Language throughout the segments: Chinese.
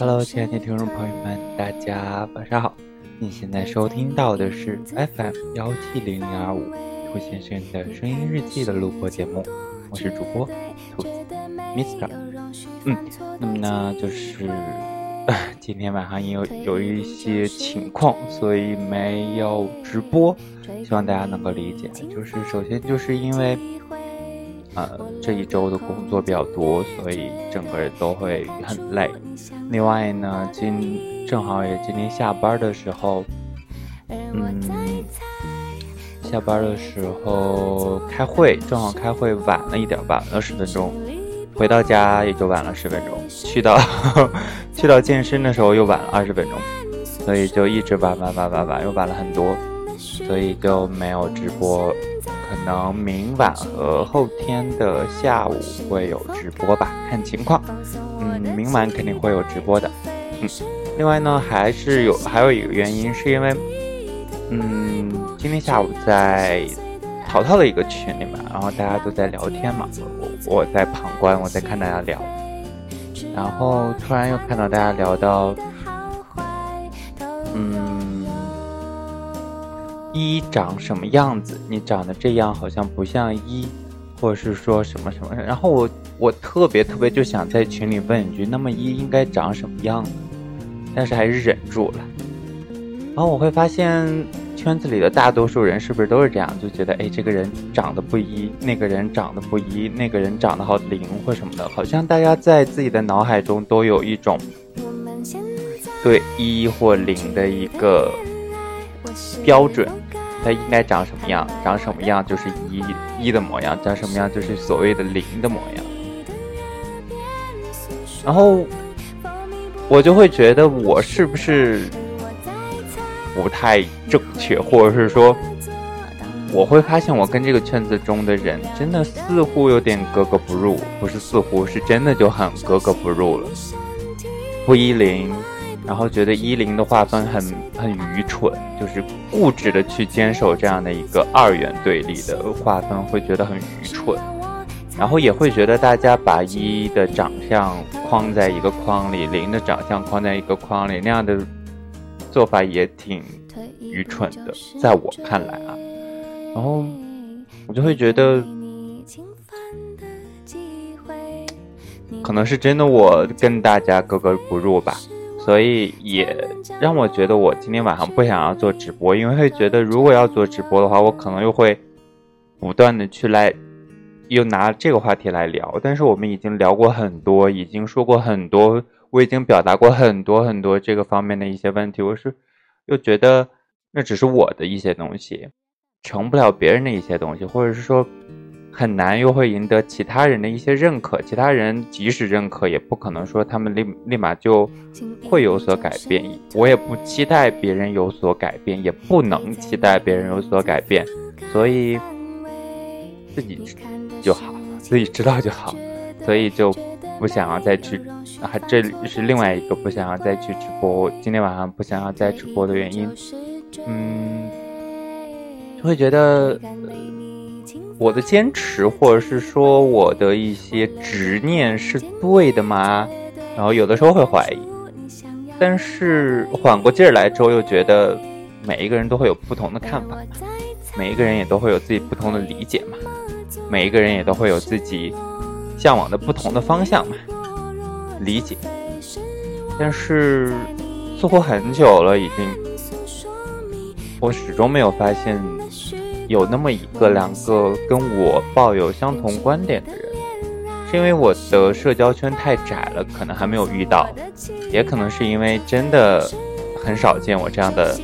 Hello，亲爱的听众朋友们，大家晚上好。你现在收听到的是 FM 幺七零零二五兔先生的声音日记的录播节目，我是主播兔子 Mister。嗯，那么呢，就是 今天晚上有有一些情况，所以没有直播，希望大家能够理解。就是首先就是因为。呃，这一周的工作比较多，所以整个人都会很累。另外呢，今正好也今天下班的时候，嗯，下班的时候开会，正好开会晚了一点，晚了十分钟。回到家也就晚了十分钟，去到 去到健身的时候又晚了二十分钟，所以就一直晚晚晚晚晚，又晚了很多，所以就没有直播。可能明晚和后天的下午会有直播吧，看情况。嗯，明晚肯定会有直播的。嗯，另外呢，还是有还有一个原因，是因为，嗯，今天下午在淘淘的一个群里面，然后大家都在聊天嘛，我我在旁观，我在看大家聊，然后突然又看到大家聊到，一长什么样子？你长得这样好像不像一，或者是说什么什么？然后我我特别特别就想在群里问一句：那么一应该长什么样子？但是还是忍住了。然后我会发现圈子里的大多数人是不是都是这样？就觉得哎，这个人长得不一，那个人长得不一，那个人长得好灵或什么的，好像大家在自己的脑海中都有一种对一或零的一个。标准，它应该长什么样？长什么样就是一一的模样，长什么样就是所谓的零的模样。然后我就会觉得我是不是不太正确，或者是说，我会发现我跟这个圈子中的人真的似乎有点格格不入，不是似乎是真的就很格格不入了，不一零。然后觉得一零的划分很很愚蠢，就是固执的去坚守这样的一个二元对立的划分，会觉得很愚蠢。然后也会觉得大家把一的长相框在一个框里，零的长相框在一个框里，那样的做法也挺愚蠢的，在我看来啊。然后我就会觉得，可能是真的我跟大家格格不入吧。所以也让我觉得我今天晚上不想要做直播，因为会觉得如果要做直播的话，我可能又会不断的去来，又拿这个话题来聊。但是我们已经聊过很多，已经说过很多，我已经表达过很多很多这个方面的一些问题。我是又觉得那只是我的一些东西，成不了别人的一些东西，或者是说。很难又会赢得其他人的一些认可，其他人即使认可，也不可能说他们立立马就会有所改变。我也不期待别人有所改变，也不能期待别人有所改变，所以自己就好，自己知道就好，所以就不想要再去啊，这是另外一个不想要再去直播。今天晚上不想要再直播的原因，嗯，就会觉得。我的坚持，或者是说我的一些执念是对的吗？然后有的时候会怀疑，但是缓过劲儿来之后，又觉得每一个人都会有不同的看法，每一个人也都会有自己不同的理解嘛，每一个人也都会有自己向往的不同的方向嘛，理解。但是似乎很久了，已经，我始终没有发现。有那么一个两个跟我抱有相同观点的人，是因为我的社交圈太窄了，可能还没有遇到，也可能是因为真的很少见我这样的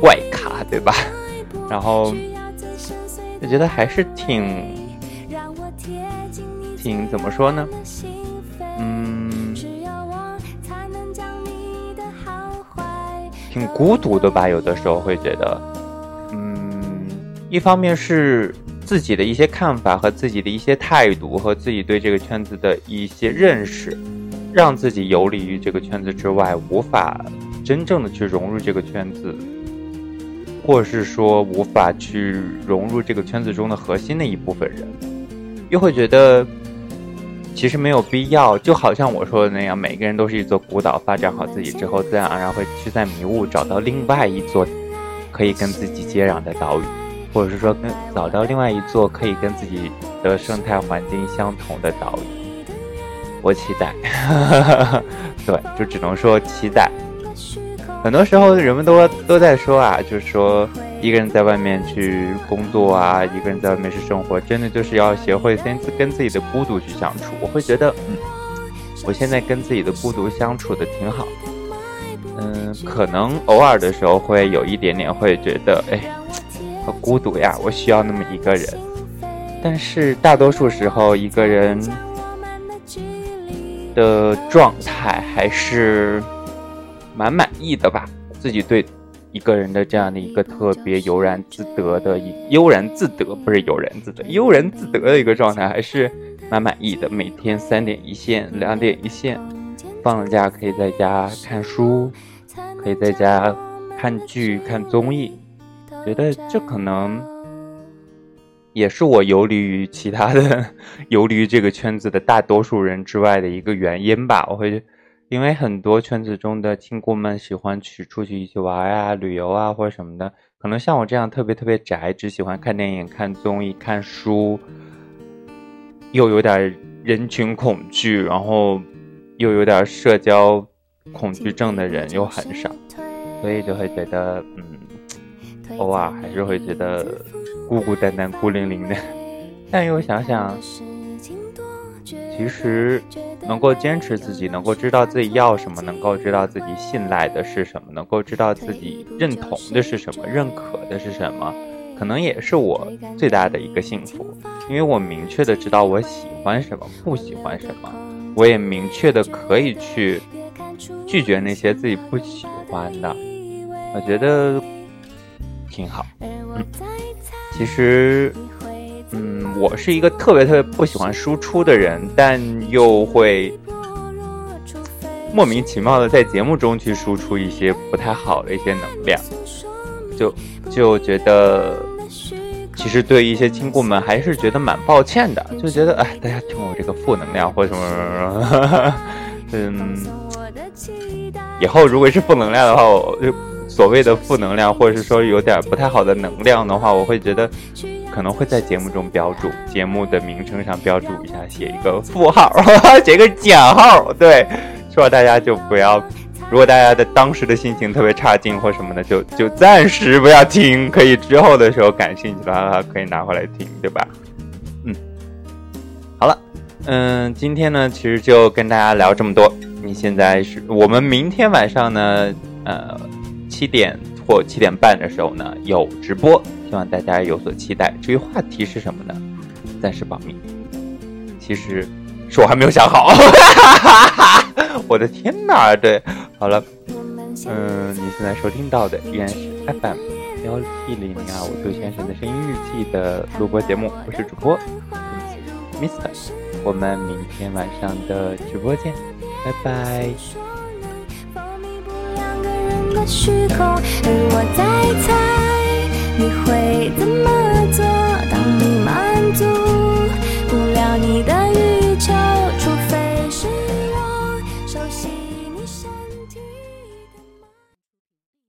怪咖，对吧？然后我觉得还是挺挺怎么说呢？嗯，挺孤独的吧，有的时候会觉得。一方面是自己的一些看法和自己的一些态度和自己对这个圈子的一些认识，让自己游离于这个圈子之外，无法真正的去融入这个圈子，或是说无法去融入这个圈子中的核心的一部分人，又会觉得其实没有必要，就好像我说的那样，每个人都是一座孤岛，发展好自己之后，自然而然会驱散迷雾，找到另外一座可以跟自己接壤的岛屿，或者是说跟找到另外一座可以跟自己的生态环境相同的岛屿。我期待，对，就只能说期待。很多时候，人们都都在说啊，就是说一个人在外面去工作啊，一个人在外面去生活，真的就是要学会先跟自己的孤独去相处。我会觉得，嗯，我现在跟自己的孤独相处的挺好。嗯，可能偶尔的时候会有一点点会觉得，哎，孤独呀，我需要那么一个人。但是大多数时候，一个人的状态还是。蛮满意的吧，自己对一个人的这样的一个特别悠然自得的一悠然自得，不是悠然自得，悠然自得的一个状态，还是蛮满意的。每天三点一线，两点一线，放了假可以在家看书，可以在家看剧、看综艺，觉得这可能也是我游离于其他的 游离于这个圈子的大多数人之外的一个原因吧。我会。因为很多圈子中的亲姑们喜欢去出去一起玩啊、旅游啊或者什么的，可能像我这样特别特别宅，只喜欢看电影、看综艺、看书，又有点人群恐惧，然后又有点社交恐惧症的人又很少，所以就会觉得，嗯，偶尔还是会觉得孤孤单单、孤零零的。但又想想，其实。能够坚持自己，能够知道自己要什么，能够知道自己信赖的是什么，能够知道自己认同的是什么，认可的是什么，可能也是我最大的一个幸福。因为我明确的知道我喜欢什么，不喜欢什么，我也明确的可以去拒绝那些自己不喜欢的。我觉得挺好。嗯，其实。嗯，我是一个特别特别不喜欢输出的人，但又会莫名其妙的在节目中去输出一些不太好的一些能量，就就觉得其实对一些亲故们还是觉得蛮抱歉的，就觉得哎，大家听我这个负能量或什么什么，嗯，以后如果是负能量的话，我就所谓的负能量，或者是说有点不太好的能量的话，我会觉得。可能会在节目中标注，节目的名称上标注一下，写一个负号，写个减号，对，说大家就不要。如果大家的当时的心情特别差劲或什么的，就就暂时不要听，可以之后的时候感兴趣的话可以拿回来听，对吧？嗯，好了，嗯，今天呢，其实就跟大家聊这么多。你现在是我们明天晚上呢，呃，七点或七点半的时候呢有直播。希望大家有所期待。至于话题是什么呢？暂时保密。其实是我还没有想好。我的天哪！对，好了，嗯，你现在收听到的依然是 FM 幺七零零二五杜先生的声音日记的录播节目，我是主播 Mister。我们明天晚上的直播见，拜拜。的虚空，而我在猜你会怎么。